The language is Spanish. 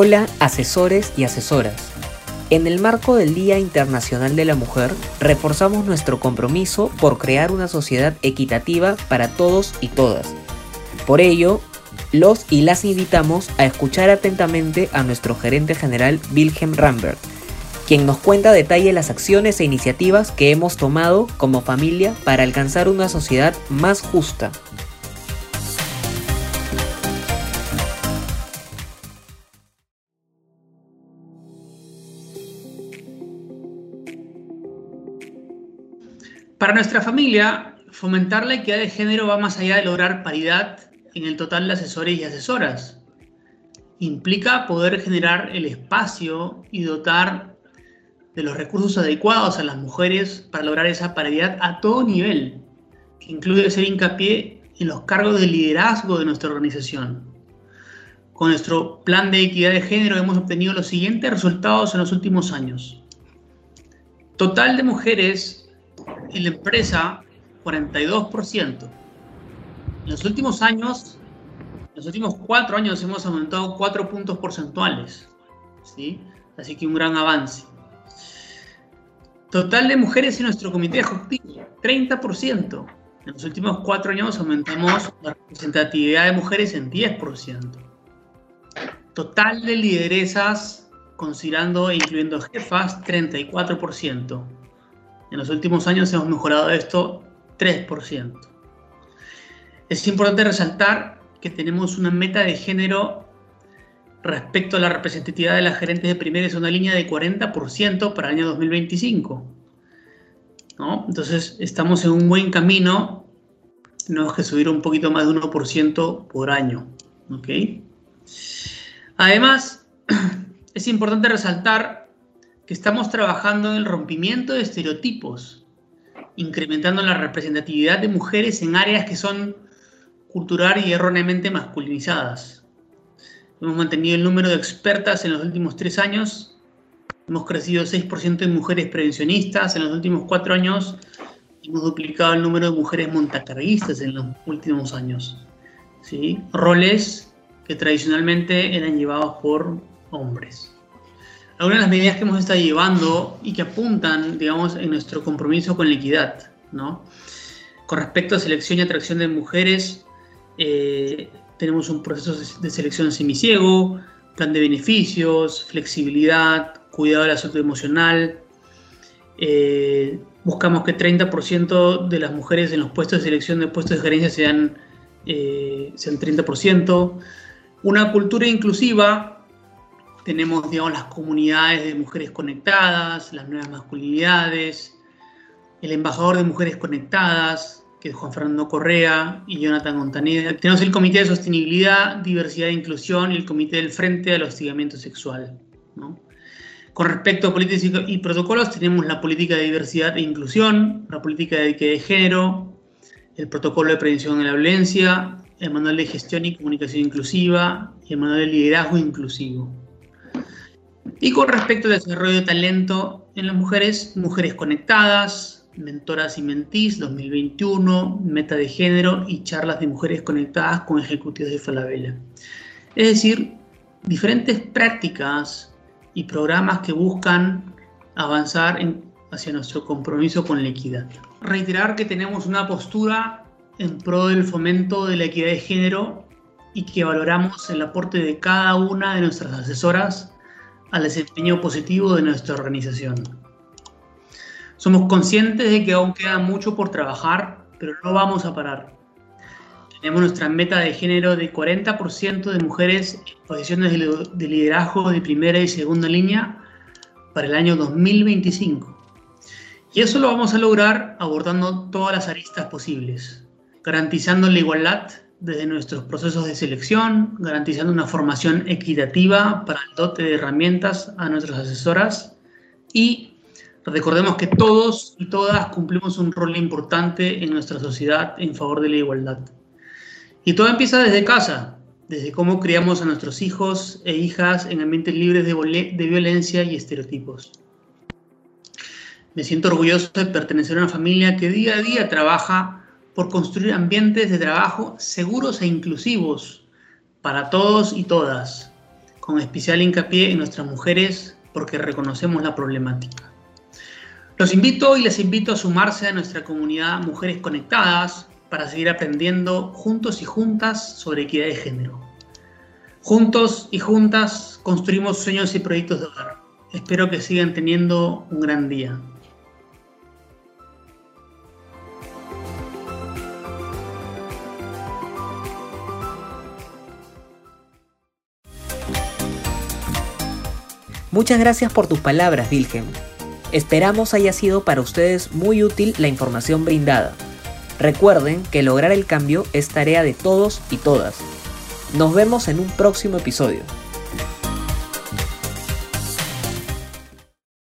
Hola, asesores y asesoras. En el marco del Día Internacional de la Mujer, reforzamos nuestro compromiso por crear una sociedad equitativa para todos y todas. Por ello, los y las invitamos a escuchar atentamente a nuestro gerente general Wilhelm Rambert, quien nos cuenta a detalle las acciones e iniciativas que hemos tomado como familia para alcanzar una sociedad más justa. Para nuestra familia, fomentar la equidad de género va más allá de lograr paridad en el total de asesores y asesoras. Implica poder generar el espacio y dotar de los recursos adecuados a las mujeres para lograr esa paridad a todo nivel, que incluye hacer hincapié en los cargos de liderazgo de nuestra organización. Con nuestro plan de equidad de género hemos obtenido los siguientes resultados en los últimos años. Total de mujeres en la empresa 42%. En los últimos años, en los últimos cuatro años hemos aumentado cuatro puntos porcentuales. ¿sí? Así que un gran avance. Total de mujeres en nuestro comité ejecutivo, 30%. En los últimos cuatro años aumentamos la representatividad de mujeres en 10%. Total de lideresas, considerando e incluyendo jefas, 34%. En los últimos años hemos mejorado esto 3%. Es importante resaltar que tenemos una meta de género respecto a la representatividad de las gerentes de primera y segunda línea de 40% para el año 2025. Entonces estamos en un buen camino, tenemos que subir un poquito más de 1% por año. Además, es importante resaltar que estamos trabajando en el rompimiento de estereotipos, incrementando la representatividad de mujeres en áreas que son cultural y erróneamente masculinizadas. Hemos mantenido el número de expertas en los últimos tres años, hemos crecido 6% en mujeres prevencionistas, en los últimos cuatro años hemos duplicado el número de mujeres montacarguistas en los últimos años. ¿sí? Roles que tradicionalmente eran llevados por hombres algunas de las medidas que hemos estado llevando y que apuntan, digamos, en nuestro compromiso con la equidad, ¿no? Con respecto a selección y atracción de mujeres, eh, tenemos un proceso de selección semiciego, plan de beneficios, flexibilidad, cuidado de la salud emocional. Eh, buscamos que 30% de las mujeres en los puestos de selección de puestos de gerencia sean, eh, sean 30%. Una cultura inclusiva tenemos, digamos, las comunidades de mujeres conectadas, las nuevas masculinidades, el embajador de mujeres conectadas, que es Juan Fernando Correa y Jonathan Montaneda. Tenemos el Comité de Sostenibilidad, Diversidad e Inclusión y el Comité del Frente al Hostigamiento Sexual. Con respecto a políticas y protocolos, tenemos la política de diversidad e inclusión, la política de equidad de género, el protocolo de prevención de la violencia, el manual de gestión y comunicación inclusiva y el manual de liderazgo inclusivo. Y con respecto al desarrollo de talento en las mujeres, Mujeres Conectadas, Mentoras y Mentís 2021, Meta de Género y charlas de mujeres conectadas con ejecutivos de Falabella. Es decir, diferentes prácticas y programas que buscan avanzar hacia nuestro compromiso con la equidad. Reiterar que tenemos una postura en pro del fomento de la equidad de género y que valoramos el aporte de cada una de nuestras asesoras al desempeño positivo de nuestra organización. Somos conscientes de que aún queda mucho por trabajar, pero no vamos a parar. Tenemos nuestra meta de género de 40% de mujeres en posiciones de liderazgo de primera y segunda línea para el año 2025. Y eso lo vamos a lograr abordando todas las aristas posibles, garantizando la igualdad desde nuestros procesos de selección, garantizando una formación equitativa para el dote de herramientas a nuestras asesoras y recordemos que todos y todas cumplimos un rol importante en nuestra sociedad en favor de la igualdad. Y todo empieza desde casa, desde cómo criamos a nuestros hijos e hijas en ambientes libres de, de violencia y estereotipos. Me siento orgulloso de pertenecer a una familia que día a día trabaja por construir ambientes de trabajo seguros e inclusivos para todos y todas, con especial hincapié en nuestras mujeres porque reconocemos la problemática. Los invito y les invito a sumarse a nuestra comunidad Mujeres Conectadas para seguir aprendiendo juntos y juntas sobre equidad de género. Juntos y juntas construimos sueños y proyectos de hogar. Espero que sigan teniendo un gran día. Muchas gracias por tus palabras, Wilhelm. Esperamos haya sido para ustedes muy útil la información brindada. Recuerden que lograr el cambio es tarea de todos y todas. Nos vemos en un próximo episodio.